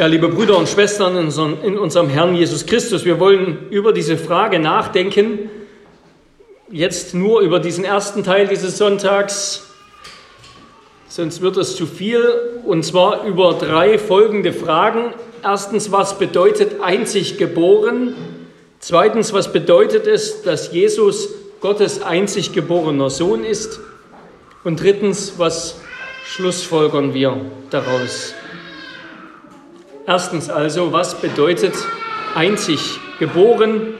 Ja, liebe Brüder und Schwestern in unserem Herrn Jesus Christus, wir wollen über diese Frage nachdenken, jetzt nur über diesen ersten Teil dieses Sonntags, sonst wird es zu viel, und zwar über drei folgende Fragen. Erstens, was bedeutet einzig geboren? Zweitens, was bedeutet es, dass Jesus Gottes einzig geborener Sohn ist? Und drittens, was schlussfolgern wir daraus? Erstens also, was bedeutet einzig geboren?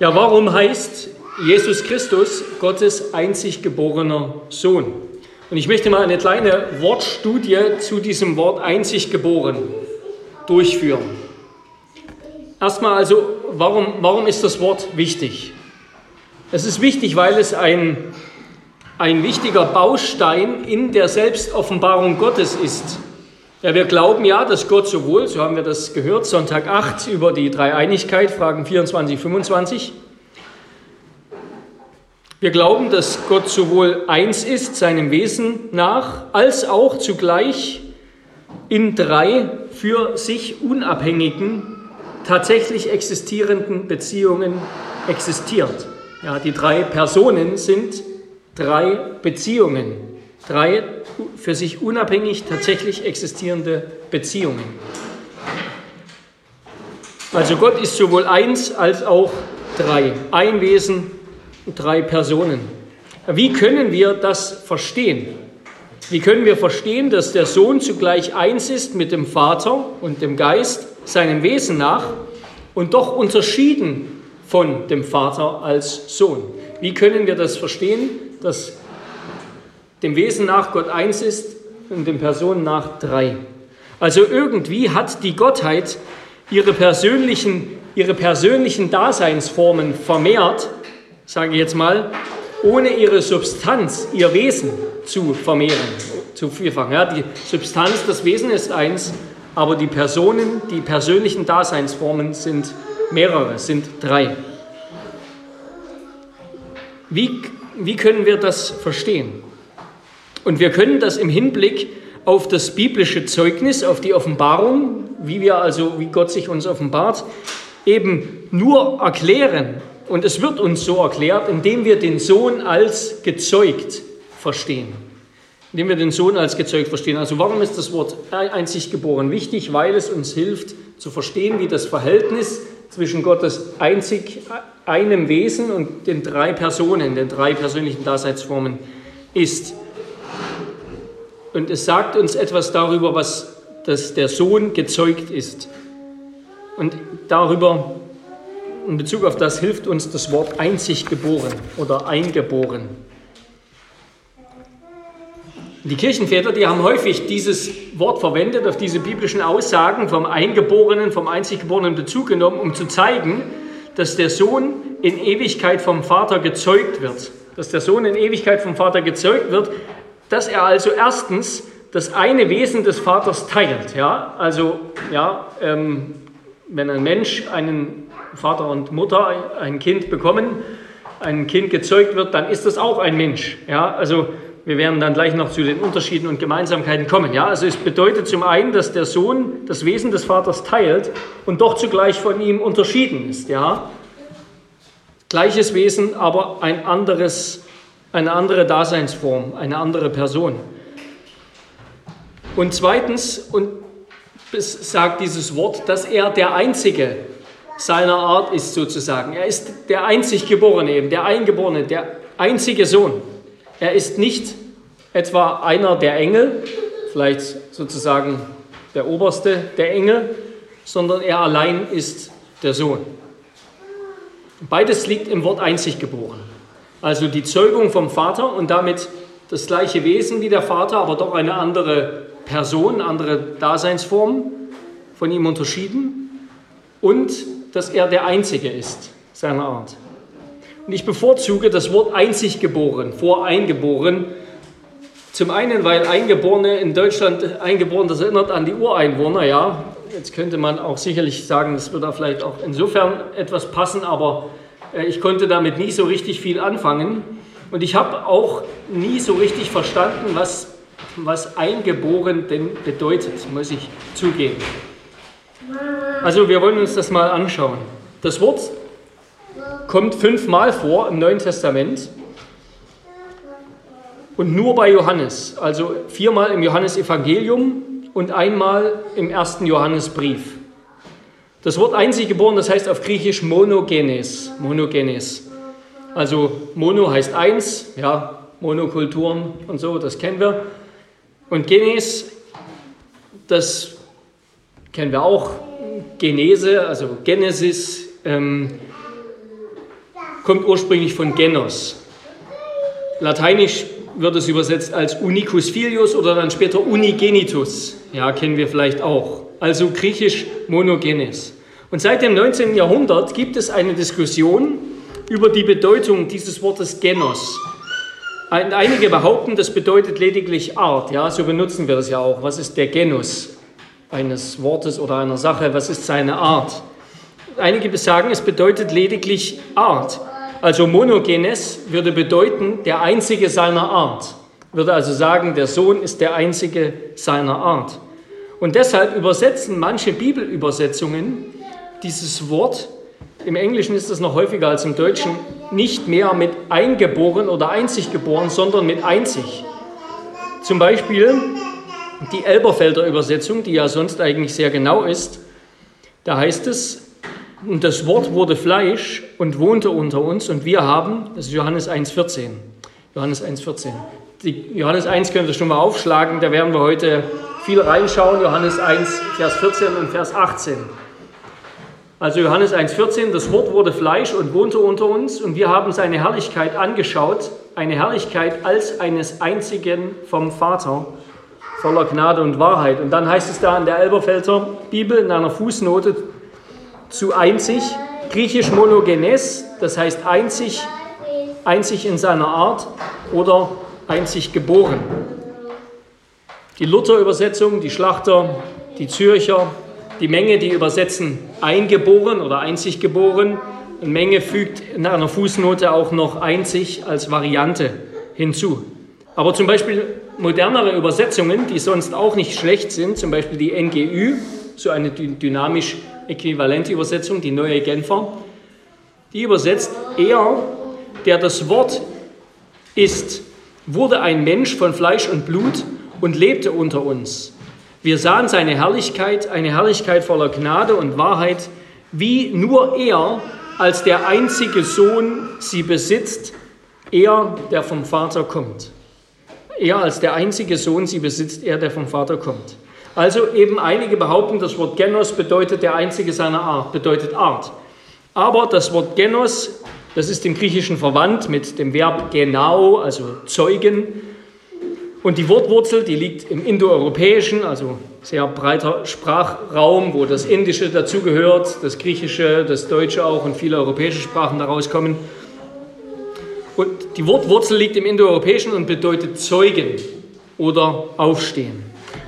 Ja, warum heißt Jesus Christus Gottes einzig geborener Sohn? Und ich möchte mal eine kleine Wortstudie zu diesem Wort einzig geboren durchführen. Erstmal also, warum, warum ist das Wort wichtig? Es ist wichtig, weil es ein, ein wichtiger Baustein in der Selbstoffenbarung Gottes ist. Ja, wir glauben ja, dass Gott sowohl, so haben wir das gehört, Sonntag 8 über die Dreieinigkeit, Fragen 24, 25. Wir glauben, dass Gott sowohl eins ist, seinem Wesen nach, als auch zugleich in drei für sich unabhängigen, tatsächlich existierenden Beziehungen existiert. Ja, die drei Personen sind drei Beziehungen drei für sich unabhängig tatsächlich existierende Beziehungen. Also Gott ist sowohl eins als auch drei. Ein Wesen, drei Personen. Wie können wir das verstehen? Wie können wir verstehen, dass der Sohn zugleich eins ist mit dem Vater und dem Geist, seinem Wesen nach, und doch unterschieden von dem Vater als Sohn? Wie können wir das verstehen, dass dem Wesen nach Gott eins ist und dem Personen nach drei. Also irgendwie hat die Gottheit ihre persönlichen, ihre persönlichen Daseinsformen vermehrt, sage ich jetzt mal, ohne ihre Substanz, ihr Wesen zu vermehren, zu vielfachen. Ja, die Substanz, das Wesen ist eins, aber die Personen, die persönlichen Daseinsformen sind mehrere, sind drei. Wie, wie können wir das verstehen? Und wir können das im Hinblick auf das biblische Zeugnis, auf die Offenbarung, wie wir also, wie Gott sich uns offenbart, eben nur erklären. Und es wird uns so erklärt, indem wir den Sohn als gezeugt verstehen. Indem wir den Sohn als gezeugt verstehen. Also warum ist das Wort einzig geboren wichtig? Weil es uns hilft zu verstehen, wie das Verhältnis zwischen Gottes einzig einem Wesen und den drei Personen, den drei persönlichen Daseinsformen ist. Und es sagt uns etwas darüber, was dass der Sohn gezeugt ist. Und darüber, in Bezug auf das, hilft uns das Wort einzig geboren oder eingeboren. Die Kirchenväter, die haben häufig dieses Wort verwendet, auf diese biblischen Aussagen vom Eingeborenen, vom Einziggeborenen Bezug genommen, um zu zeigen, dass der Sohn in Ewigkeit vom Vater gezeugt wird. Dass der Sohn in Ewigkeit vom Vater gezeugt wird, dass er also erstens das eine Wesen des Vaters teilt. Ja? Also, ja, ähm, wenn ein Mensch einen Vater und Mutter, ein Kind bekommen, ein Kind gezeugt wird, dann ist das auch ein Mensch. Ja? Also, wir werden dann gleich noch zu den Unterschieden und Gemeinsamkeiten kommen. Ja? Also, es bedeutet zum einen, dass der Sohn das Wesen des Vaters teilt und doch zugleich von ihm unterschieden ist. Ja? Gleiches Wesen, aber ein anderes eine andere Daseinsform, eine andere Person. Und zweitens, und es sagt dieses Wort, dass er der Einzige seiner Art ist sozusagen. Er ist der einzig Geborene eben, der Eingeborene, der einzige Sohn. Er ist nicht etwa einer der Engel, vielleicht sozusagen der oberste der Engel, sondern er allein ist der Sohn. Beides liegt im Wort einzig geboren. Also die Zeugung vom Vater und damit das gleiche Wesen wie der Vater, aber doch eine andere Person, andere Daseinsform von ihm unterschieden und dass er der Einzige ist seiner Art. Und ich bevorzuge das Wort einzig geboren, vor eingeboren. Zum einen, weil Eingeborene in Deutschland eingeboren, das erinnert an die Ureinwohner, ja. Jetzt könnte man auch sicherlich sagen, das würde da vielleicht auch insofern etwas passen, aber ich konnte damit nie so richtig viel anfangen und ich habe auch nie so richtig verstanden, was, was eingeboren denn bedeutet, muss ich zugeben. Also wir wollen uns das mal anschauen. Das Wort kommt fünfmal vor im Neuen Testament und nur bei Johannes. Also viermal im Johannesevangelium und einmal im ersten Johannesbrief. Das Wort einzig geboren, das heißt auf Griechisch monogenes. Monogenes. Also mono heißt eins, ja, Monokulturen und so, das kennen wir. Und genes, das kennen wir auch. Genese, also Genesis, ähm, kommt ursprünglich von Genos. Lateinisch wird es übersetzt als unicus filius oder dann später unigenitus. Ja, kennen wir vielleicht auch. Also griechisch monogenes. Und seit dem 19. Jahrhundert gibt es eine Diskussion über die Bedeutung dieses Wortes Genos. Einige behaupten, das bedeutet lediglich Art. Ja, so benutzen wir das ja auch. Was ist der Genus eines Wortes oder einer Sache? Was ist seine Art? Einige sagen, es bedeutet lediglich Art. Also monogenes würde bedeuten, der einzige seiner Art. Würde also sagen, der Sohn ist der einzige seiner Art. Und deshalb übersetzen manche Bibelübersetzungen dieses Wort, im Englischen ist es noch häufiger als im Deutschen, nicht mehr mit eingeboren oder einzig geboren, sondern mit einzig. Zum Beispiel die Elberfelder Übersetzung, die ja sonst eigentlich sehr genau ist, da heißt es, und das Wort wurde Fleisch und wohnte unter uns und wir haben, das ist Johannes 1,14. Johannes 1,14. Johannes 1 könnt ihr schon mal aufschlagen, da werden wir heute viel reinschauen. Johannes 1, Vers 14 und Vers 18. Also Johannes 1,14, das Wort wurde Fleisch und wohnte unter uns und wir haben seine Herrlichkeit angeschaut, eine Herrlichkeit als eines einzigen vom Vater, voller Gnade und Wahrheit. Und dann heißt es da in der Elberfelder Bibel in einer Fußnote, zu einzig, griechisch monogenes, das heißt einzig, einzig in seiner Art oder einzig geboren. Die Luther-Übersetzung, die Schlachter, die Zürcher, die Menge, die übersetzen eingeboren oder einzig geboren. Und Menge fügt in einer Fußnote auch noch einzig als Variante hinzu. Aber zum Beispiel modernere Übersetzungen, die sonst auch nicht schlecht sind, zum Beispiel die NGÜ, so eine dynamisch äquivalente Übersetzung, die neue Genfer, die übersetzt, er, der das Wort ist, wurde ein Mensch von Fleisch und Blut und lebte unter uns. Wir sahen seine Herrlichkeit, eine Herrlichkeit voller Gnade und Wahrheit, wie nur er als der einzige Sohn sie besitzt, er, der vom Vater kommt. Er als der einzige Sohn sie besitzt, er, der vom Vater kommt. Also eben einige behaupten, das Wort Genos bedeutet der einzige seiner Art, bedeutet Art. Aber das Wort Genos, das ist im Griechischen verwandt mit dem Verb genau, also zeugen. Und die Wortwurzel, die liegt im Indoeuropäischen, also sehr breiter Sprachraum, wo das Indische dazugehört, das Griechische, das Deutsche auch und viele europäische Sprachen daraus kommen. Und die Wortwurzel liegt im Indoeuropäischen und bedeutet zeugen oder aufstehen.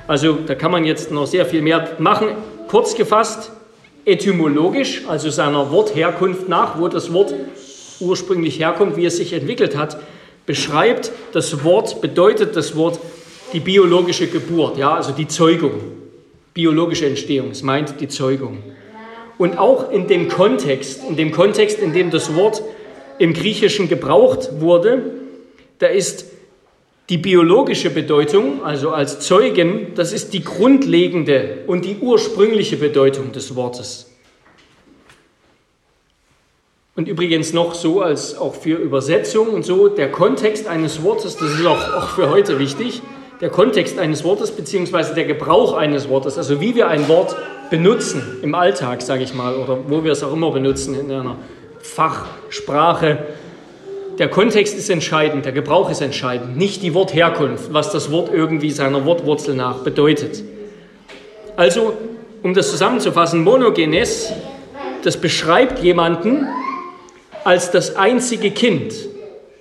Also da kann man jetzt noch sehr viel mehr machen. Kurz gefasst, etymologisch, also seiner Wortherkunft nach, wo das Wort ursprünglich herkommt, wie es sich entwickelt hat, beschreibt das Wort, bedeutet das Wort die biologische Geburt, ja, also die Zeugung, biologische Entstehung, es meint die Zeugung. Und auch in dem Kontext, in dem Kontext, in dem das Wort im Griechischen gebraucht wurde, da ist die biologische Bedeutung, also als Zeugen, das ist die grundlegende und die ursprüngliche Bedeutung des Wortes. Und übrigens noch so als auch für Übersetzung und so, der Kontext eines Wortes, das ist auch, auch für heute wichtig, der Kontext eines Wortes beziehungsweise der Gebrauch eines Wortes, also wie wir ein Wort benutzen im Alltag, sage ich mal, oder wo wir es auch immer benutzen in einer Fachsprache, der Kontext ist entscheidend, der Gebrauch ist entscheidend, nicht die Wortherkunft, was das Wort irgendwie seiner Wortwurzel nach bedeutet. Also, um das zusammenzufassen, monogenes, das beschreibt jemanden als das einzige Kind,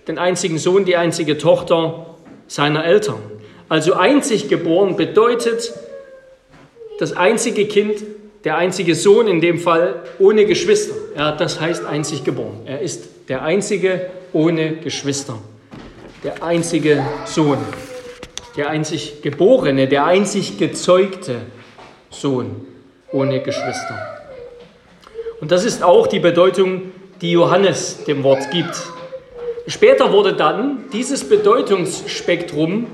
den einzigen Sohn, die einzige Tochter seiner Eltern. Also einzig geboren bedeutet das einzige Kind, der einzige Sohn in dem Fall ohne Geschwister. Ja, das heißt einzig geboren. Er ist der einzige ohne Geschwister, der einzige Sohn, der einzig geborene, der einzig gezeugte Sohn. ohne Geschwister. Und das ist auch die Bedeutung, die Johannes dem Wort gibt. Später wurde dann dieses Bedeutungsspektrum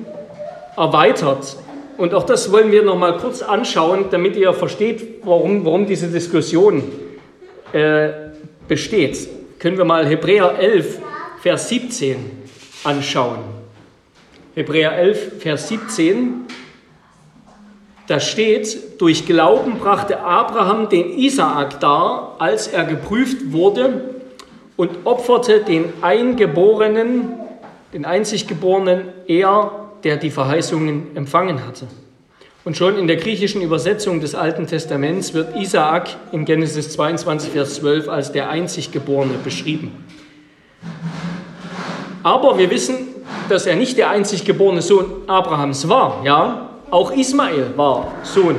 erweitert. Und auch das wollen wir noch mal kurz anschauen, damit ihr versteht, warum, warum diese Diskussion äh, besteht. Können wir mal Hebräer 11, Vers 17 anschauen. Hebräer 11, Vers 17. Da steht, durch Glauben brachte Abraham den Isaak dar, als er geprüft wurde und opferte den Eingeborenen, den Einziggeborenen, er, der die Verheißungen empfangen hatte. Und schon in der griechischen Übersetzung des Alten Testaments wird Isaak in Genesis 22, Vers 12 als der Einziggeborene beschrieben. Aber wir wissen, dass er nicht der einziggeborene Sohn Abrahams war. Ja, auch Ismael war Sohn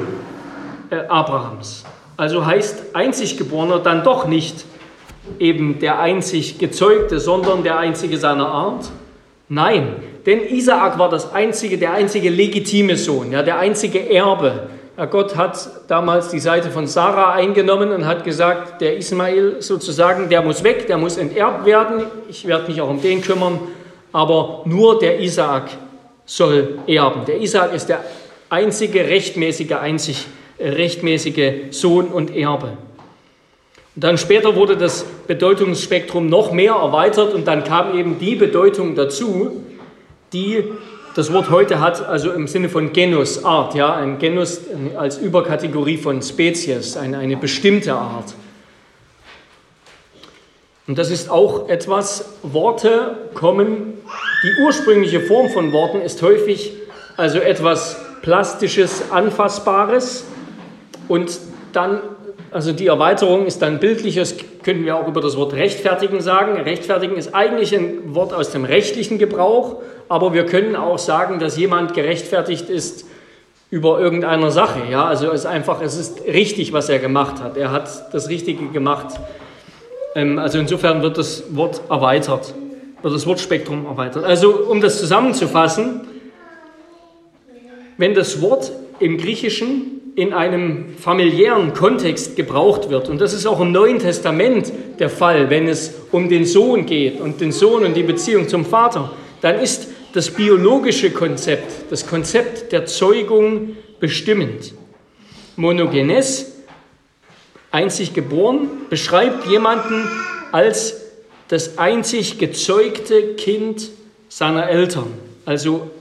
äh, Abrahams. Also heißt Einziggeborener dann doch nicht eben der einzig Gezeugte, sondern der einzige seiner Art? Nein, denn Isaak war das einzige, der einzige legitime Sohn, ja, der einzige Erbe. Ja, Gott hat damals die Seite von Sarah eingenommen und hat gesagt, der Ismael sozusagen, der muss weg, der muss enterbt werden. Ich werde mich auch um den kümmern, aber nur der Isaak soll erben. Der Isaak ist der einzige rechtmäßige, einzig rechtmäßige Sohn und Erbe. Dann später wurde das Bedeutungsspektrum noch mehr erweitert und dann kam eben die Bedeutung dazu, die das Wort heute hat, also im Sinne von Genus, Art, ja, ein Genus als Überkategorie von Spezies, eine, eine bestimmte Art. Und das ist auch etwas, Worte kommen, die ursprüngliche Form von Worten ist häufig also etwas Plastisches, Anfassbares und dann, also die Erweiterung ist dann bildliches, könnten wir auch über das Wort rechtfertigen sagen. Rechtfertigen ist eigentlich ein Wort aus dem rechtlichen Gebrauch, aber wir können auch sagen, dass jemand gerechtfertigt ist über irgendeiner Sache. Ja, also es ist einfach, es ist richtig, was er gemacht hat. Er hat das Richtige gemacht. Ähm, also insofern wird das Wort erweitert, wird das Wortspektrum erweitert. Also um das zusammenzufassen, wenn das Wort im Griechischen in einem familiären Kontext gebraucht wird, und das ist auch im Neuen Testament der Fall, wenn es um den Sohn geht und den Sohn und die Beziehung zum Vater, dann ist das biologische Konzept, das Konzept der Zeugung bestimmend. Monogenes, einzig geboren, beschreibt jemanden als das einzig gezeugte Kind seiner Eltern, also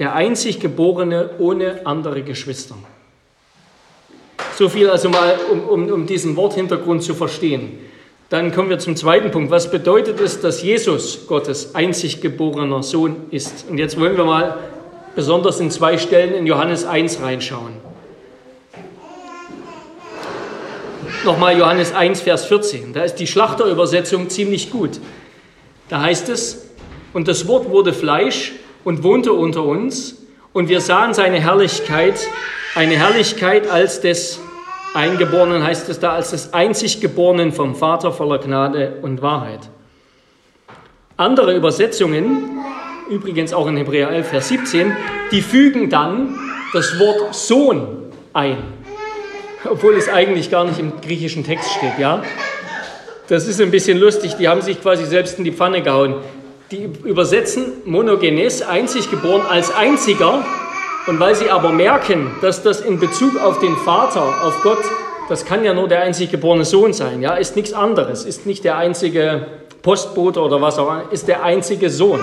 der einzig Geborene ohne andere Geschwister. So viel also mal, um, um, um diesen Worthintergrund zu verstehen. Dann kommen wir zum zweiten Punkt. Was bedeutet es, dass Jesus Gottes einzig geborener Sohn ist? Und jetzt wollen wir mal besonders in zwei Stellen in Johannes 1 reinschauen. Nochmal Johannes 1, Vers 14. Da ist die Schlachterübersetzung ziemlich gut. Da heißt es, und das Wort wurde Fleisch und wohnte unter uns, und wir sahen seine Herrlichkeit, eine Herrlichkeit als des Eingeborenen, heißt es da, als des einzig Geborenen vom Vater voller Gnade und Wahrheit. Andere Übersetzungen, übrigens auch in Hebräer 11, Vers 17, die fügen dann das Wort Sohn ein, obwohl es eigentlich gar nicht im griechischen Text steht, ja? Das ist ein bisschen lustig, die haben sich quasi selbst in die Pfanne gehauen. Die übersetzen monogenes, einzig geboren, als einziger. Und weil sie aber merken, dass das in Bezug auf den Vater, auf Gott, das kann ja nur der einzig geborene Sohn sein, ja, ist nichts anderes, ist nicht der einzige Postbote oder was auch immer, ist der einzige Sohn.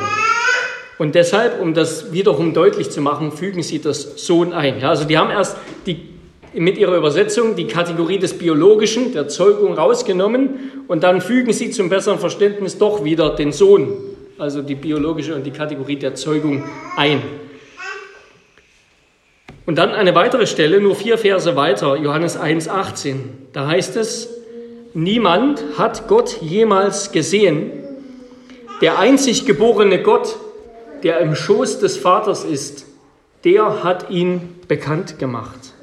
Und deshalb, um das wiederum deutlich zu machen, fügen sie das Sohn ein. Ja, also die haben erst die, mit ihrer Übersetzung die Kategorie des Biologischen, der Zeugung rausgenommen und dann fügen sie zum besseren Verständnis doch wieder den Sohn also die biologische und die Kategorie der Zeugung ein. Und dann eine weitere Stelle, nur vier Verse weiter, Johannes 1,18. Da heißt es, niemand hat Gott jemals gesehen. Der einzig geborene Gott, der im Schoß des Vaters ist, der hat ihn bekannt gemacht.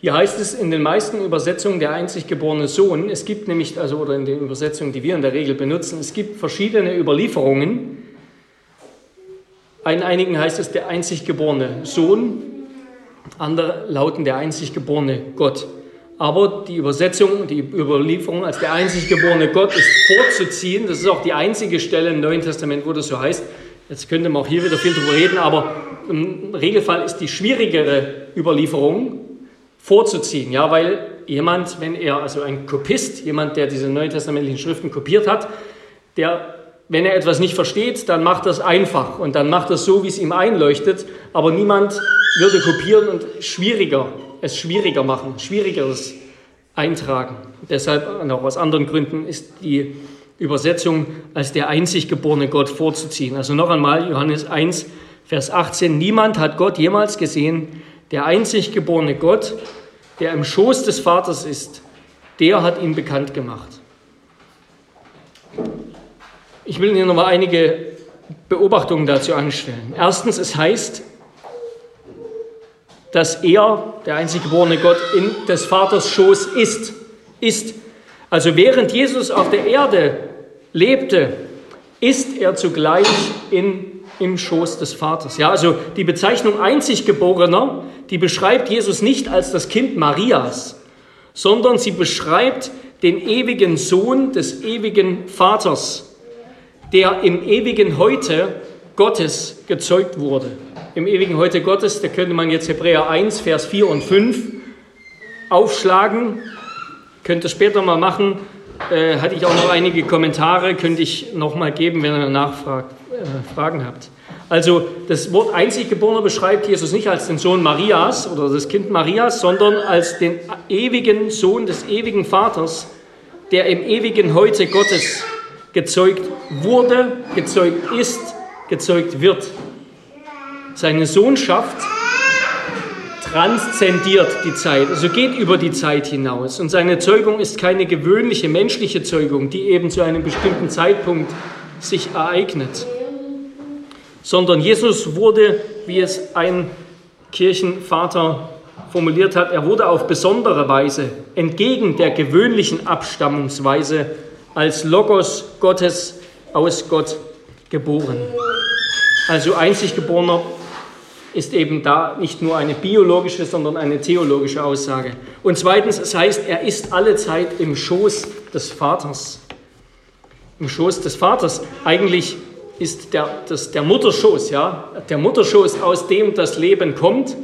Hier heißt es in den meisten Übersetzungen der einzig geborene Sohn. Es gibt nämlich, also oder in den Übersetzungen, die wir in der Regel benutzen, es gibt verschiedene Überlieferungen. In einigen heißt es der einzig geborene Sohn, andere lauten der einzig geborene Gott. aber die Übersetzung, die Überlieferung als der einzig geborene Gott ist vorzuziehen. Das ist auch die einzige Stelle im Neuen Testament, wo das so heißt. Jetzt könnte man auch hier wieder viel drüber reden, aber im Regelfall ist die schwierigere Überlieferung vorzuziehen. Ja, weil jemand, wenn er, also ein Kopist, jemand, der diese neutestamentlichen Schriften kopiert hat, der, wenn er etwas nicht versteht, dann macht das einfach und dann macht das so, wie es ihm einleuchtet. Aber niemand würde kopieren und schwieriger, es schwieriger machen, schwierigeres eintragen. Deshalb und auch aus anderen Gründen ist die Übersetzung als der einzig geborene Gott vorzuziehen. Also noch einmal Johannes 1, Vers 18. Niemand hat Gott jemals gesehen. Der einzig geborene Gott, der im Schoß des Vaters ist, der hat ihn bekannt gemacht. Ich will Ihnen noch mal einige Beobachtungen dazu anstellen. Erstens, es heißt, dass er, der einzig geborene Gott, in des Vaters Schoß ist. Ist. Also während Jesus auf der Erde lebte, ist er zugleich in, im Schoß des Vaters. Ja, also die Bezeichnung einzig Geborener, die beschreibt Jesus nicht als das Kind Marias, sondern sie beschreibt den ewigen Sohn des ewigen Vaters, der im ewigen Heute Gottes gezeugt wurde im ewigen Heute Gottes, da könnte man jetzt Hebräer 1, Vers 4 und 5 aufschlagen. Könnte später mal machen. Äh, hatte ich auch noch einige Kommentare, könnte ich noch mal geben, wenn ihr Nachfragen äh, habt. Also das Wort Einziggeborener beschreibt Jesus nicht als den Sohn Marias oder das Kind Marias, sondern als den ewigen Sohn des ewigen Vaters, der im ewigen Heute Gottes gezeugt wurde, gezeugt ist, gezeugt wird. Seine Sohnschaft transzendiert die Zeit, also geht über die Zeit hinaus. Und seine Zeugung ist keine gewöhnliche menschliche Zeugung, die eben zu einem bestimmten Zeitpunkt sich ereignet, sondern Jesus wurde, wie es ein Kirchenvater formuliert hat, er wurde auf besondere Weise, entgegen der gewöhnlichen Abstammungsweise, als Logos Gottes aus Gott geboren. Also einzig geborener ist eben da nicht nur eine biologische, sondern eine theologische Aussage. Und zweitens, es heißt, er ist alle Zeit im Schoß des Vaters. Im Schoß des Vaters. Eigentlich ist der, das, der Mutterschoß, ja, der Mutterschoß, aus dem das Leben kommt.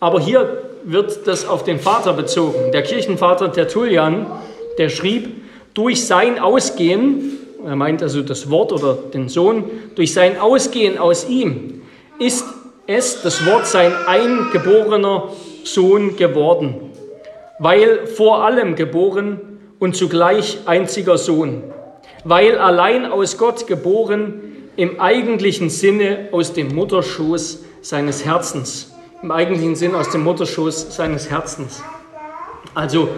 Aber hier wird das auf den Vater bezogen. Der Kirchenvater Tertullian, der schrieb, durch sein Ausgehen, er meint also das Wort oder den Sohn, durch sein Ausgehen aus ihm ist es, das Wort, sein eingeborener Sohn geworden, weil vor allem geboren und zugleich einziger Sohn, weil allein aus Gott geboren, im eigentlichen Sinne aus dem Mutterschoß seines Herzens, im eigentlichen Sinne aus dem Mutterschoß seines Herzens. Also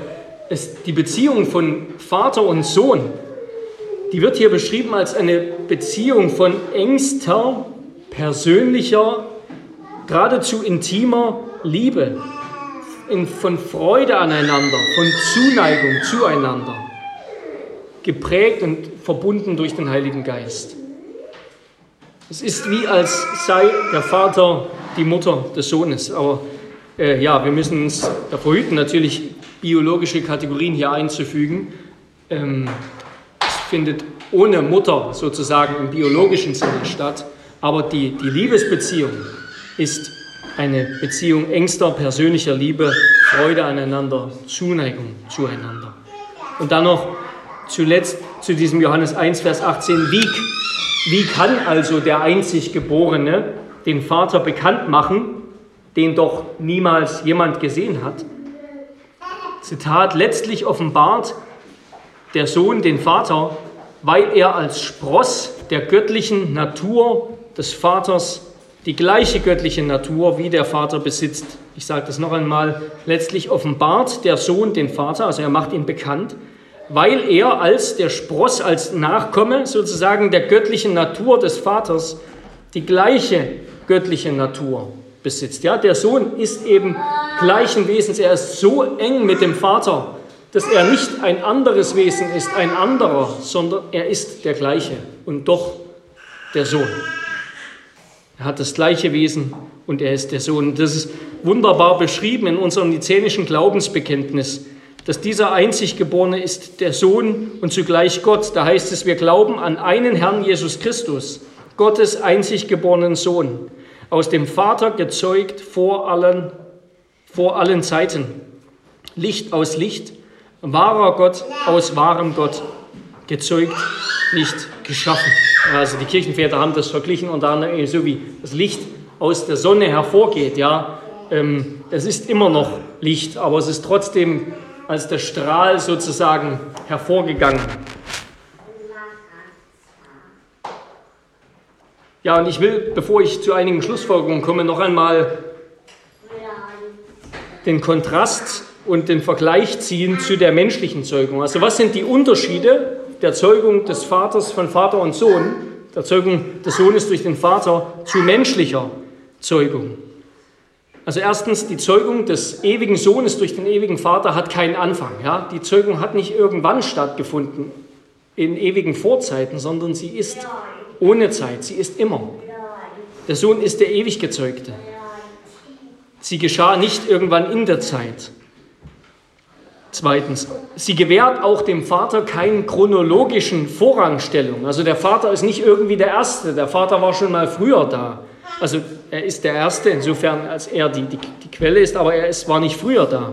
es, die Beziehung von Vater und Sohn, die wird hier beschrieben als eine Beziehung von engster, persönlicher geradezu intimer Liebe, von Freude aneinander, von Zuneigung zueinander, geprägt und verbunden durch den Heiligen Geist. Es ist wie als sei der Vater die Mutter des Sohnes. Aber äh, ja, wir müssen uns davor hüten, natürlich biologische Kategorien hier einzufügen. Ähm, es findet ohne Mutter sozusagen im biologischen Sinne statt. Aber die, die Liebesbeziehung ist eine Beziehung engster persönlicher Liebe, Freude aneinander, Zuneigung zueinander. Und dann noch zuletzt zu diesem Johannes 1, Vers 18. Wie, wie kann also der einzig Geborene den Vater bekannt machen, den doch niemals jemand gesehen hat? Zitat, letztlich offenbart der Sohn den Vater, weil er als Spross der göttlichen Natur des Vaters die gleiche göttliche Natur wie der Vater besitzt. Ich sage das noch einmal, letztlich offenbart der Sohn den Vater, also er macht ihn bekannt, weil er als der Spross, als Nachkomme sozusagen der göttlichen Natur des Vaters die gleiche göttliche Natur besitzt. Ja, der Sohn ist eben gleichen Wesens, er ist so eng mit dem Vater, dass er nicht ein anderes Wesen ist, ein anderer, sondern er ist der gleiche und doch der Sohn. Er hat das gleiche Wesen und er ist der Sohn. Das ist wunderbar beschrieben in unserem nizänischen Glaubensbekenntnis, dass dieser Einziggeborene ist der Sohn und zugleich Gott. Da heißt es, wir glauben an einen Herrn Jesus Christus, Gottes einziggeborenen Sohn, aus dem Vater gezeugt vor allen, vor allen Zeiten. Licht aus Licht, wahrer Gott aus wahrem Gott, gezeugt, nicht geschaffen. Also die Kirchenväter haben das verglichen und dann so wie das Licht aus der Sonne hervorgeht, ja, ähm, es ist immer noch Licht, aber es ist trotzdem als der Strahl sozusagen hervorgegangen. Ja, und ich will, bevor ich zu einigen Schlussfolgerungen komme, noch einmal den Kontrast und den Vergleich ziehen zu der menschlichen Zeugung. Also was sind die Unterschiede der Zeugung des Vaters von Vater und Sohn, der Zeugung des Sohnes durch den Vater zu menschlicher Zeugung? Also erstens, die Zeugung des ewigen Sohnes durch den ewigen Vater hat keinen Anfang. Ja? Die Zeugung hat nicht irgendwann stattgefunden, in ewigen Vorzeiten, sondern sie ist ohne Zeit, sie ist immer. Der Sohn ist der ewig Gezeugte. Sie geschah nicht irgendwann in der Zeit. Zweitens, sie gewährt auch dem Vater keine chronologischen Vorrangstellung. Also der Vater ist nicht irgendwie der Erste, der Vater war schon mal früher da. Also er ist der Erste, insofern als er die, die, die Quelle ist, aber er ist, war nicht früher da.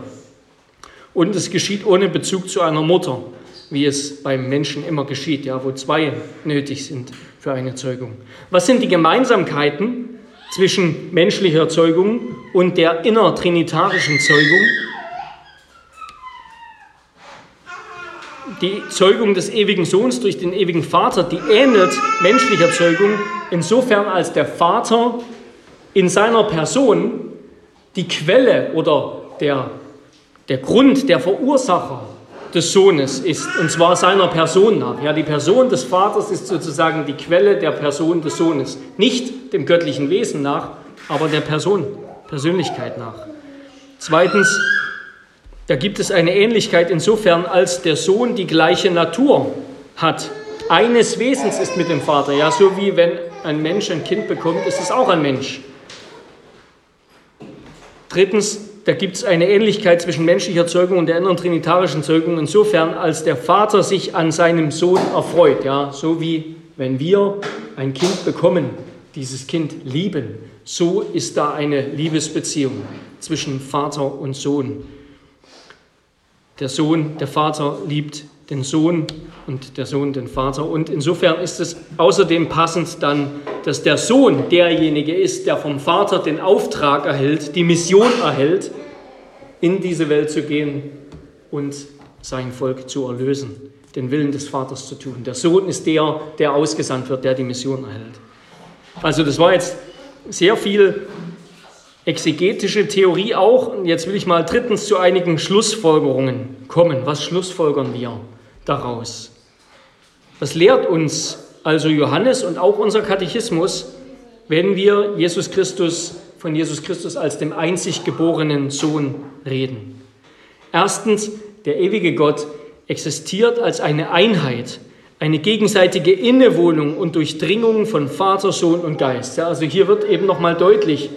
Und es geschieht ohne Bezug zu einer Mutter, wie es beim Menschen immer geschieht, ja, wo zwei nötig sind für eine Zeugung. Was sind die Gemeinsamkeiten zwischen menschlicher Zeugung und der innertrinitarischen Zeugung? Die Zeugung des ewigen Sohns durch den ewigen Vater, die ähnelt menschlicher Zeugung insofern, als der Vater in seiner Person die Quelle oder der, der Grund, der Verursacher des Sohnes ist, und zwar seiner Person nach. Ja, die Person des Vaters ist sozusagen die Quelle der Person des Sohnes, nicht dem göttlichen Wesen nach, aber der Person, Persönlichkeit nach. Zweitens, da gibt es eine Ähnlichkeit insofern, als der Sohn die gleiche Natur hat. Eines Wesens ist mit dem Vater. Ja, so wie wenn ein Mensch ein Kind bekommt, ist es auch ein Mensch. Drittens, da gibt es eine Ähnlichkeit zwischen menschlicher Zeugung und der inneren trinitarischen Zeugung insofern, als der Vater sich an seinem Sohn erfreut. Ja, so wie wenn wir ein Kind bekommen, dieses Kind lieben. So ist da eine Liebesbeziehung zwischen Vater und Sohn. Der Sohn, der Vater liebt den Sohn und der Sohn den Vater. Und insofern ist es außerdem passend dann, dass der Sohn derjenige ist, der vom Vater den Auftrag erhält, die Mission erhält, in diese Welt zu gehen und sein Volk zu erlösen, den Willen des Vaters zu tun. Der Sohn ist der, der ausgesandt wird, der die Mission erhält. Also das war jetzt sehr viel exegetische Theorie auch. Und jetzt will ich mal drittens zu einigen Schlussfolgerungen kommen. Was schlussfolgern wir daraus? Was lehrt uns also Johannes und auch unser Katechismus, wenn wir Jesus Christus von Jesus Christus als dem einzig geborenen Sohn reden? Erstens, der ewige Gott existiert als eine Einheit, eine gegenseitige Innewohnung und Durchdringung von Vater, Sohn und Geist. Ja, also hier wird eben nochmal deutlich,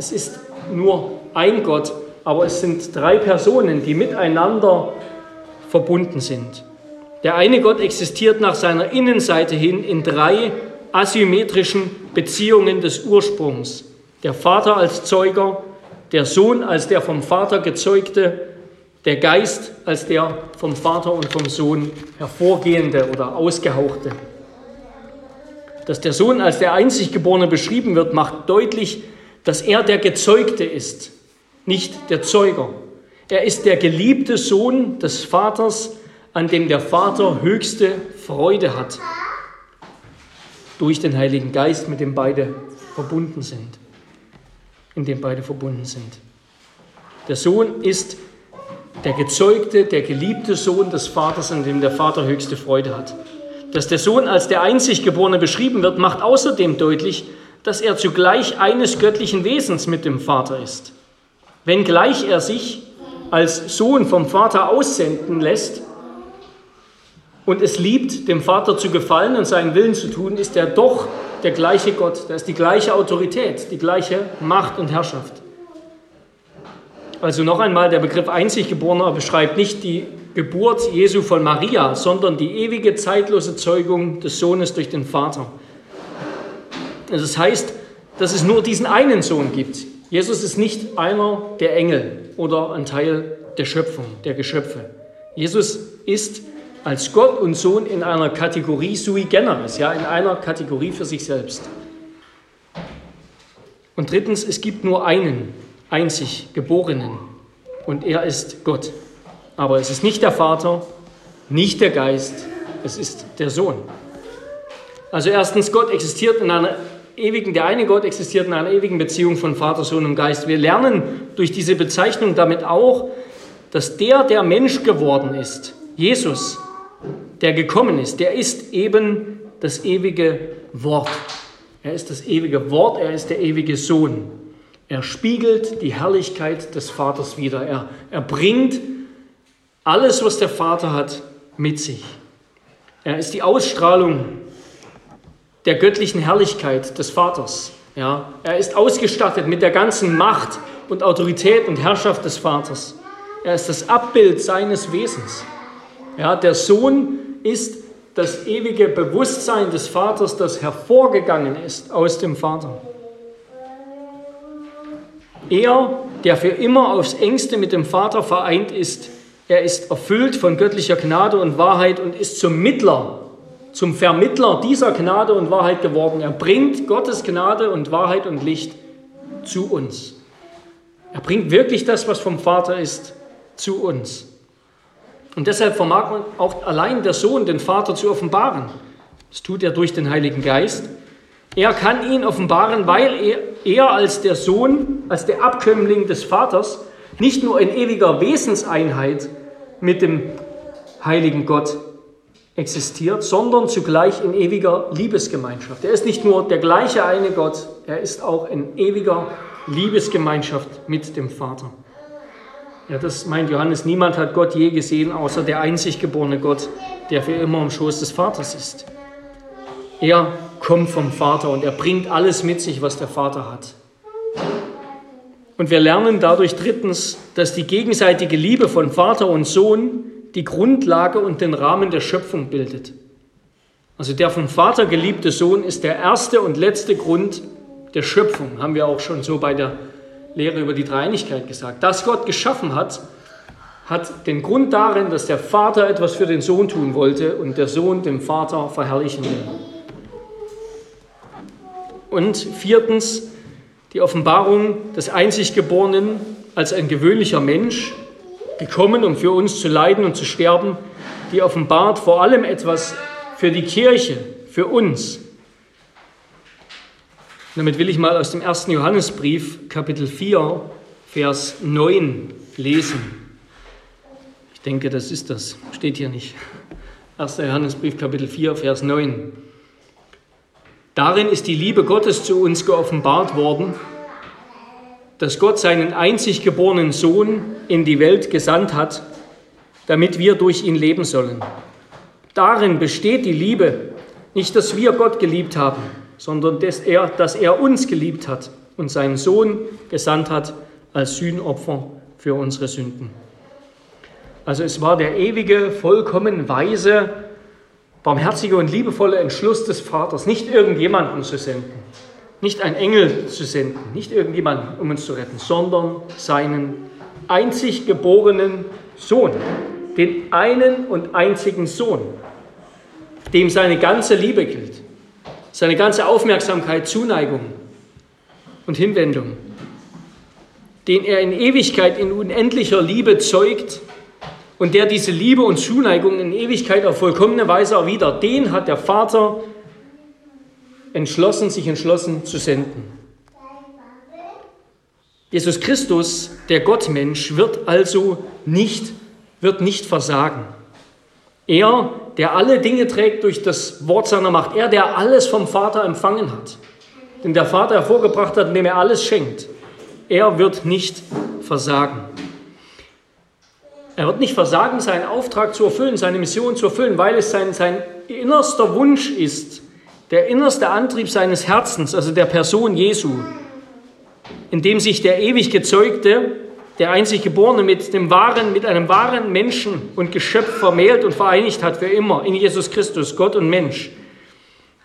es ist nur ein Gott, aber es sind drei Personen, die miteinander verbunden sind. Der eine Gott existiert nach seiner Innenseite hin in drei asymmetrischen Beziehungen des Ursprungs. Der Vater als Zeuger, der Sohn als der vom Vater gezeugte, der Geist als der vom Vater und vom Sohn hervorgehende oder ausgehauchte. Dass der Sohn als der Einziggeborene beschrieben wird, macht deutlich, dass er der Gezeugte ist, nicht der Zeuger. Er ist der geliebte Sohn des Vaters, an dem der Vater höchste Freude hat, durch den Heiligen Geist, mit dem beide verbunden sind, in dem beide verbunden sind. Der Sohn ist der gezeugte, der geliebte Sohn des Vaters, an dem der Vater höchste Freude hat. Dass der Sohn als der Einziggeborene beschrieben wird, macht außerdem deutlich, dass er zugleich eines göttlichen Wesens mit dem Vater ist. Wenngleich er sich als Sohn vom Vater aussenden lässt und es liebt, dem Vater zu gefallen und seinen Willen zu tun, ist er doch der gleiche Gott. Da ist die gleiche Autorität, die gleiche Macht und Herrschaft. Also noch einmal, der Begriff Einziggeborener beschreibt nicht die Geburt Jesu von Maria, sondern die ewige zeitlose Zeugung des Sohnes durch den Vater. Das heißt, dass es nur diesen einen Sohn gibt. Jesus ist nicht einer der Engel oder ein Teil der Schöpfung, der Geschöpfe. Jesus ist als Gott und Sohn in einer Kategorie sui generis, ja, in einer Kategorie für sich selbst. Und drittens, es gibt nur einen einzig Geborenen und er ist Gott. Aber es ist nicht der Vater, nicht der Geist, es ist der Sohn. Also erstens, Gott existiert in einer ewigen, der eine Gott existiert in einer ewigen Beziehung von Vater, Sohn und Geist. Wir lernen durch diese Bezeichnung damit auch, dass der, der Mensch geworden ist, Jesus, der gekommen ist, der ist eben das ewige Wort. Er ist das ewige Wort, er ist der ewige Sohn. Er spiegelt die Herrlichkeit des Vaters wider. Er, er bringt alles, was der Vater hat, mit sich. Er ist die Ausstrahlung der göttlichen Herrlichkeit des Vaters. Ja, er ist ausgestattet mit der ganzen Macht und Autorität und Herrschaft des Vaters. Er ist das Abbild seines Wesens. Ja, der Sohn ist das ewige Bewusstsein des Vaters, das hervorgegangen ist aus dem Vater. Er, der für immer aufs engste mit dem Vater vereint ist, er ist erfüllt von göttlicher Gnade und Wahrheit und ist zum Mittler, zum Vermittler dieser Gnade und Wahrheit geworden. Er bringt Gottes Gnade und Wahrheit und Licht zu uns. Er bringt wirklich das, was vom Vater ist, zu uns. Und deshalb vermag man auch allein der Sohn den Vater zu offenbaren. Das tut er durch den Heiligen Geist. Er kann ihn offenbaren, weil er, er als der Sohn, als der Abkömmling des Vaters, nicht nur in ewiger Wesenseinheit mit dem heiligen Gott existiert, sondern zugleich in ewiger Liebesgemeinschaft. Er ist nicht nur der gleiche eine Gott, er ist auch in ewiger Liebesgemeinschaft mit dem Vater. Ja, das meint Johannes, niemand hat Gott je gesehen, außer der einzig geborene Gott, der für immer im Schoß des Vaters ist. Er kommt vom Vater und er bringt alles mit sich, was der Vater hat. Und wir lernen dadurch drittens, dass die gegenseitige Liebe von Vater und Sohn die Grundlage und den Rahmen der Schöpfung bildet. Also der vom Vater geliebte Sohn ist der erste und letzte Grund der Schöpfung, haben wir auch schon so bei der Lehre über die Dreieinigkeit gesagt. Das Gott geschaffen hat, hat den Grund darin, dass der Vater etwas für den Sohn tun wollte und der Sohn dem Vater verherrlichen will. Und viertens, die Offenbarung des Einziggeborenen als ein gewöhnlicher Mensch, gekommen, um für uns zu leiden und zu sterben, die offenbart vor allem etwas für die Kirche, für uns, damit will ich mal aus dem ersten Johannesbrief, Kapitel 4, Vers 9 lesen. Ich denke, das ist das. Steht hier nicht. 1. Johannesbrief, Kapitel 4, Vers 9. Darin ist die Liebe Gottes zu uns geoffenbart worden, dass Gott seinen einzig geborenen Sohn in die Welt gesandt hat, damit wir durch ihn leben sollen. Darin besteht die Liebe, nicht dass wir Gott geliebt haben, sondern dass er, dass er uns geliebt hat und seinen Sohn gesandt hat als Sühnopfer für unsere Sünden. Also es war der ewige, vollkommen weise, barmherzige und liebevolle Entschluss des Vaters, nicht irgendjemanden zu senden, nicht ein Engel zu senden, nicht irgendjemanden, um uns zu retten, sondern seinen einzig geborenen Sohn, den einen und einzigen Sohn, dem seine ganze Liebe gilt seine ganze Aufmerksamkeit, Zuneigung und Hinwendung, den er in Ewigkeit in unendlicher Liebe zeugt und der diese Liebe und Zuneigung in Ewigkeit auf vollkommene Weise erwidert, den hat der Vater entschlossen, sich entschlossen zu senden. Jesus Christus, der Gottmensch, wird also nicht, wird nicht versagen. Er, der alle Dinge trägt durch das Wort seiner Macht. Er, der alles vom Vater empfangen hat. Den der Vater hervorgebracht hat, indem er alles schenkt. Er wird nicht versagen. Er wird nicht versagen, seinen Auftrag zu erfüllen, seine Mission zu erfüllen, weil es sein, sein innerster Wunsch ist, der innerste Antrieb seines Herzens, also der Person Jesu, in dem sich der ewig Gezeugte, der einzig Geborene mit dem wahren, mit einem wahren Menschen und Geschöpf vermählt und vereinigt hat für immer in Jesus Christus, Gott und Mensch.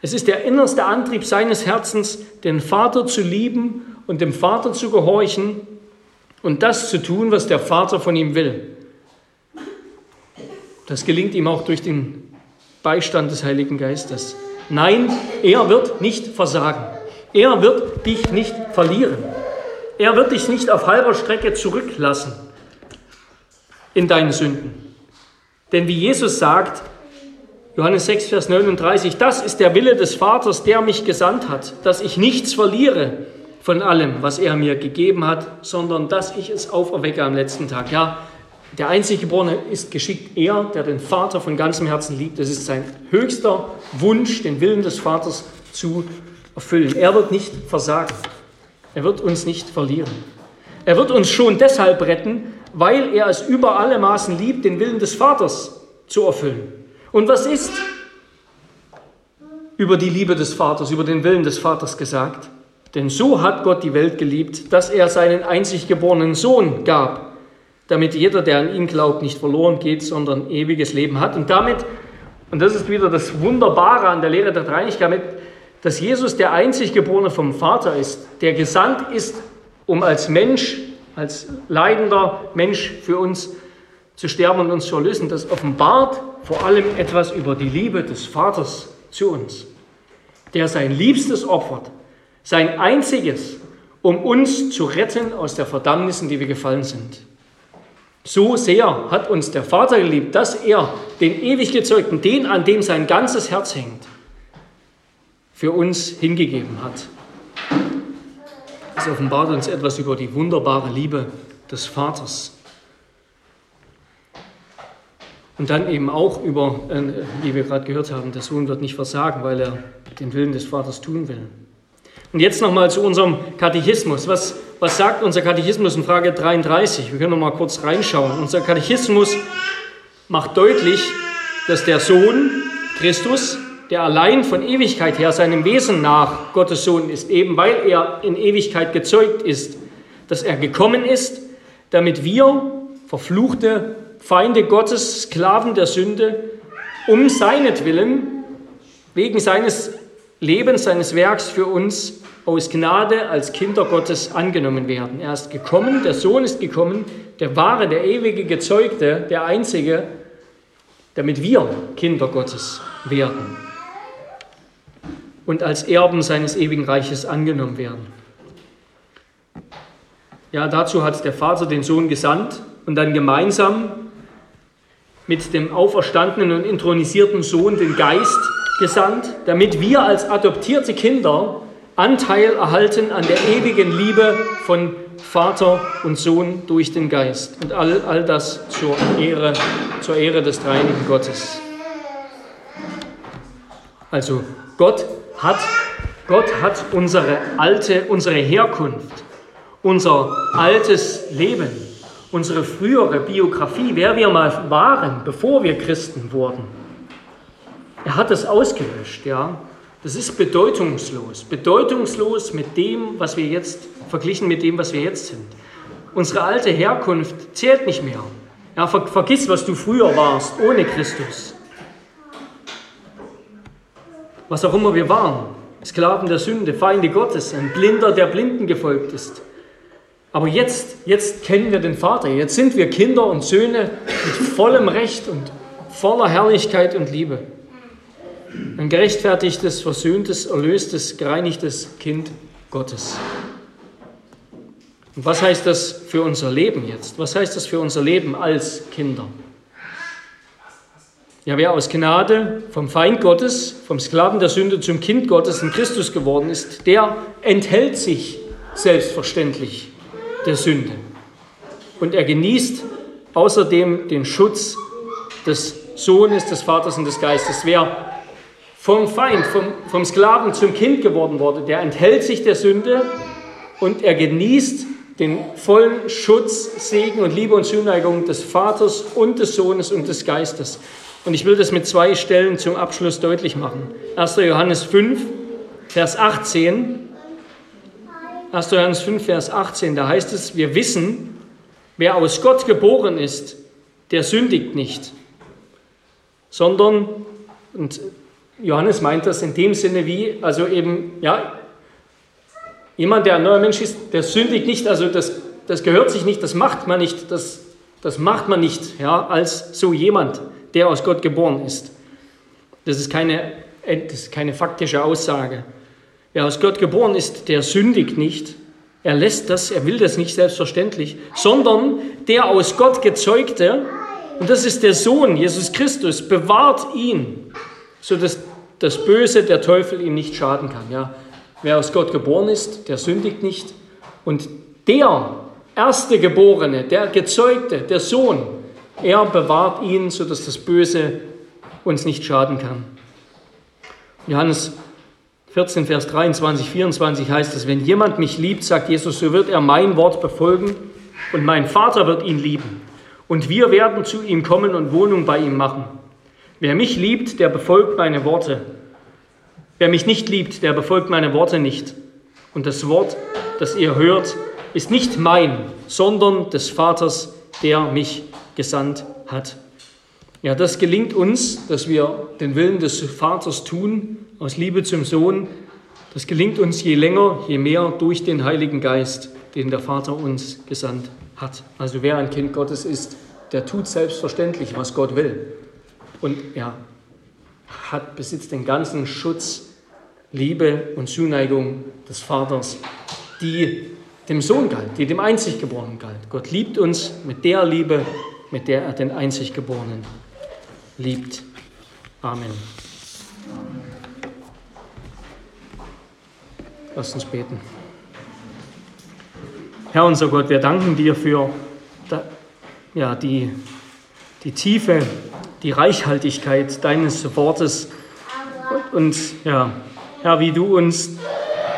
Es ist der innerste Antrieb seines Herzens, den Vater zu lieben und dem Vater zu gehorchen und das zu tun, was der Vater von ihm will. Das gelingt ihm auch durch den Beistand des Heiligen Geistes. Nein, er wird nicht versagen. Er wird dich nicht verlieren. Er wird dich nicht auf halber Strecke zurücklassen in deinen Sünden. Denn wie Jesus sagt, Johannes 6, Vers 39, das ist der Wille des Vaters, der mich gesandt hat, dass ich nichts verliere von allem, was er mir gegeben hat, sondern dass ich es auferwecke am letzten Tag. Ja, der einzige Geborene ist geschickt er, der den Vater von ganzem Herzen liebt. Es ist sein höchster Wunsch, den Willen des Vaters zu erfüllen. Er wird nicht versagen. Er wird uns nicht verlieren. Er wird uns schon deshalb retten, weil er es über alle Maßen liebt, den Willen des Vaters zu erfüllen. Und was ist über die Liebe des Vaters, über den Willen des Vaters gesagt? Denn so hat Gott die Welt geliebt, dass er seinen einzig geborenen Sohn gab, damit jeder, der an ihn glaubt, nicht verloren geht, sondern ewiges Leben hat. Und damit, und das ist wieder das Wunderbare an der Lehre der Dreinigkeit, dass Jesus der einzig Geborene vom Vater ist, der gesandt ist, um als Mensch, als leidender Mensch für uns zu sterben und uns zu erlösen. Das offenbart vor allem etwas über die Liebe des Vaters zu uns, der sein Liebstes opfert, sein einziges, um uns zu retten aus der Verdammnis, in die wir gefallen sind. So sehr hat uns der Vater geliebt, dass er den ewig gezeugten, den, an dem sein ganzes Herz hängt, für uns hingegeben hat. Es offenbart uns etwas über die wunderbare Liebe des Vaters. Und dann eben auch über, äh, wie wir gerade gehört haben, der Sohn wird nicht versagen, weil er den Willen des Vaters tun will. Und jetzt nochmal zu unserem Katechismus. Was, was sagt unser Katechismus in Frage 33? Wir können noch mal kurz reinschauen. Unser Katechismus macht deutlich, dass der Sohn Christus der allein von Ewigkeit her seinem Wesen nach Gottes Sohn ist, eben weil er in Ewigkeit gezeugt ist, dass er gekommen ist, damit wir, verfluchte Feinde Gottes, Sklaven der Sünde, um seinetwillen, wegen seines Lebens, seines Werks für uns aus Gnade als Kinder Gottes angenommen werden. Er ist gekommen, der Sohn ist gekommen, der wahre, der ewige Gezeugte, der Einzige, damit wir Kinder Gottes werden und als Erben seines ewigen Reiches angenommen werden. Ja, dazu hat der Vater den Sohn gesandt und dann gemeinsam mit dem auferstandenen und intronisierten Sohn den Geist gesandt, damit wir als adoptierte Kinder Anteil erhalten an der ewigen Liebe von Vater und Sohn durch den Geist. Und all, all das zur Ehre, zur Ehre des dreinigen Gottes. Also Gott hat, Gott hat unsere alte, unsere Herkunft, unser altes Leben, unsere frühere Biografie, wer wir mal waren, bevor wir Christen wurden. Er hat es ausgelöscht, ja. Das ist bedeutungslos, bedeutungslos mit dem, was wir jetzt verglichen mit dem, was wir jetzt sind. Unsere alte Herkunft zählt nicht mehr. Ja, ver vergiss, was du früher warst, ohne Christus was auch immer wir waren, Sklaven der Sünde, Feinde Gottes, ein Blinder, der Blinden gefolgt ist. Aber jetzt, jetzt kennen wir den Vater, jetzt sind wir Kinder und Söhne mit vollem Recht und voller Herrlichkeit und Liebe. Ein gerechtfertigtes, versöhntes, erlöstes, gereinigtes Kind Gottes. Und was heißt das für unser Leben jetzt? Was heißt das für unser Leben als Kinder? Ja, wer aus Gnade vom Feind Gottes, vom Sklaven der Sünde zum Kind Gottes in Christus geworden ist, der enthält sich selbstverständlich der Sünde. Und er genießt außerdem den Schutz des Sohnes, des Vaters und des Geistes. Wer vom Feind, vom, vom Sklaven zum Kind geworden wurde, der enthält sich der Sünde und er genießt den vollen Schutz, Segen und Liebe und Zuneigung des Vaters und des Sohnes und des Geistes. Und ich will das mit zwei Stellen zum Abschluss deutlich machen. 1. Johannes 5, Vers 18. 1. Johannes 5, Vers 18, da heißt es, wir wissen, wer aus Gott geboren ist, der sündigt nicht, sondern, und Johannes meint das in dem Sinne wie, also eben, ja, jemand, der ein neuer Mensch ist, der sündigt nicht, also das, das gehört sich nicht, das macht man nicht, das, das macht man nicht, ja, als so jemand, der aus Gott geboren ist. Das ist keine, das ist keine faktische Aussage. Wer aus Gott geboren ist, der sündigt nicht. Er lässt das, er will das nicht selbstverständlich, sondern der aus Gott gezeugte, und das ist der Sohn, Jesus Christus, bewahrt ihn, sodass das Böse, der Teufel ihm nicht schaden kann. Ja, wer aus Gott geboren ist, der sündigt nicht. Und der erste Geborene, der Gezeugte, der Sohn, er bewahrt ihn, sodass das Böse uns nicht schaden kann. Johannes 14, Vers 23, 24 heißt es, wenn jemand mich liebt, sagt Jesus, so wird er mein Wort befolgen und mein Vater wird ihn lieben. Und wir werden zu ihm kommen und Wohnung bei ihm machen. Wer mich liebt, der befolgt meine Worte. Wer mich nicht liebt, der befolgt meine Worte nicht. Und das Wort, das ihr hört, ist nicht mein, sondern des Vaters, der mich gesandt hat. Ja, das gelingt uns, dass wir den Willen des Vaters tun, aus Liebe zum Sohn. Das gelingt uns je länger, je mehr durch den Heiligen Geist, den der Vater uns gesandt hat. Also wer ein Kind Gottes ist, der tut selbstverständlich, was Gott will. Und er hat, besitzt den ganzen Schutz, Liebe und Zuneigung des Vaters, die dem Sohn galt, die dem Einziggeborenen galt. Gott liebt uns mit der Liebe, mit der er den Einziggeborenen liebt. Amen. Lass uns beten. Herr unser Gott, wir danken dir für ja, die, die Tiefe, die Reichhaltigkeit deines Wortes und ja, Herr, wie du uns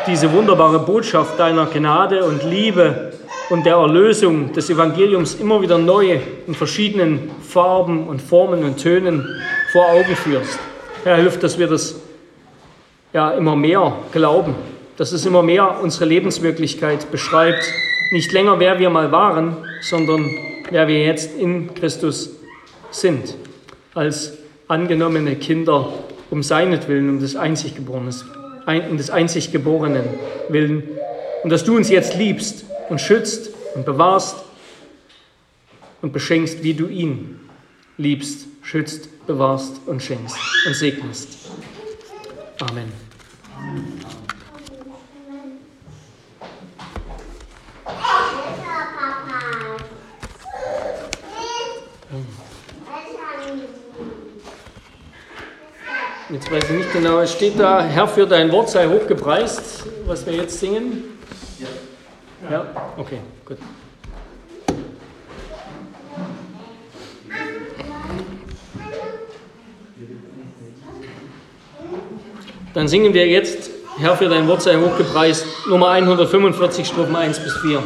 diese wunderbare Botschaft deiner Gnade und Liebe und der Erlösung des Evangeliums immer wieder neu in verschiedenen Farben und Formen und Tönen vor Augen führst. Herr, hilf, dass wir das ja immer mehr glauben, dass es immer mehr unsere Lebenswirklichkeit beschreibt. Nicht länger, wer wir mal waren, sondern wer wir jetzt in Christus sind, als angenommene Kinder um seinetwillen, um des Einziggeborenen, um des Einziggeborenen willen. Und dass du uns jetzt liebst und schützt und bewahrst und beschenkst, wie du ihn liebst, schützt, bewahrst und schenkst und segnest. Amen. Jetzt weiß ich nicht genau, es steht da, Herr, für dein Wort sei hochgepreist, was wir jetzt singen. Ja, okay, gut. Dann singen wir jetzt, Herr, für dein Wort sei hochgepreist, Nummer 145, Strophen 1 bis 4.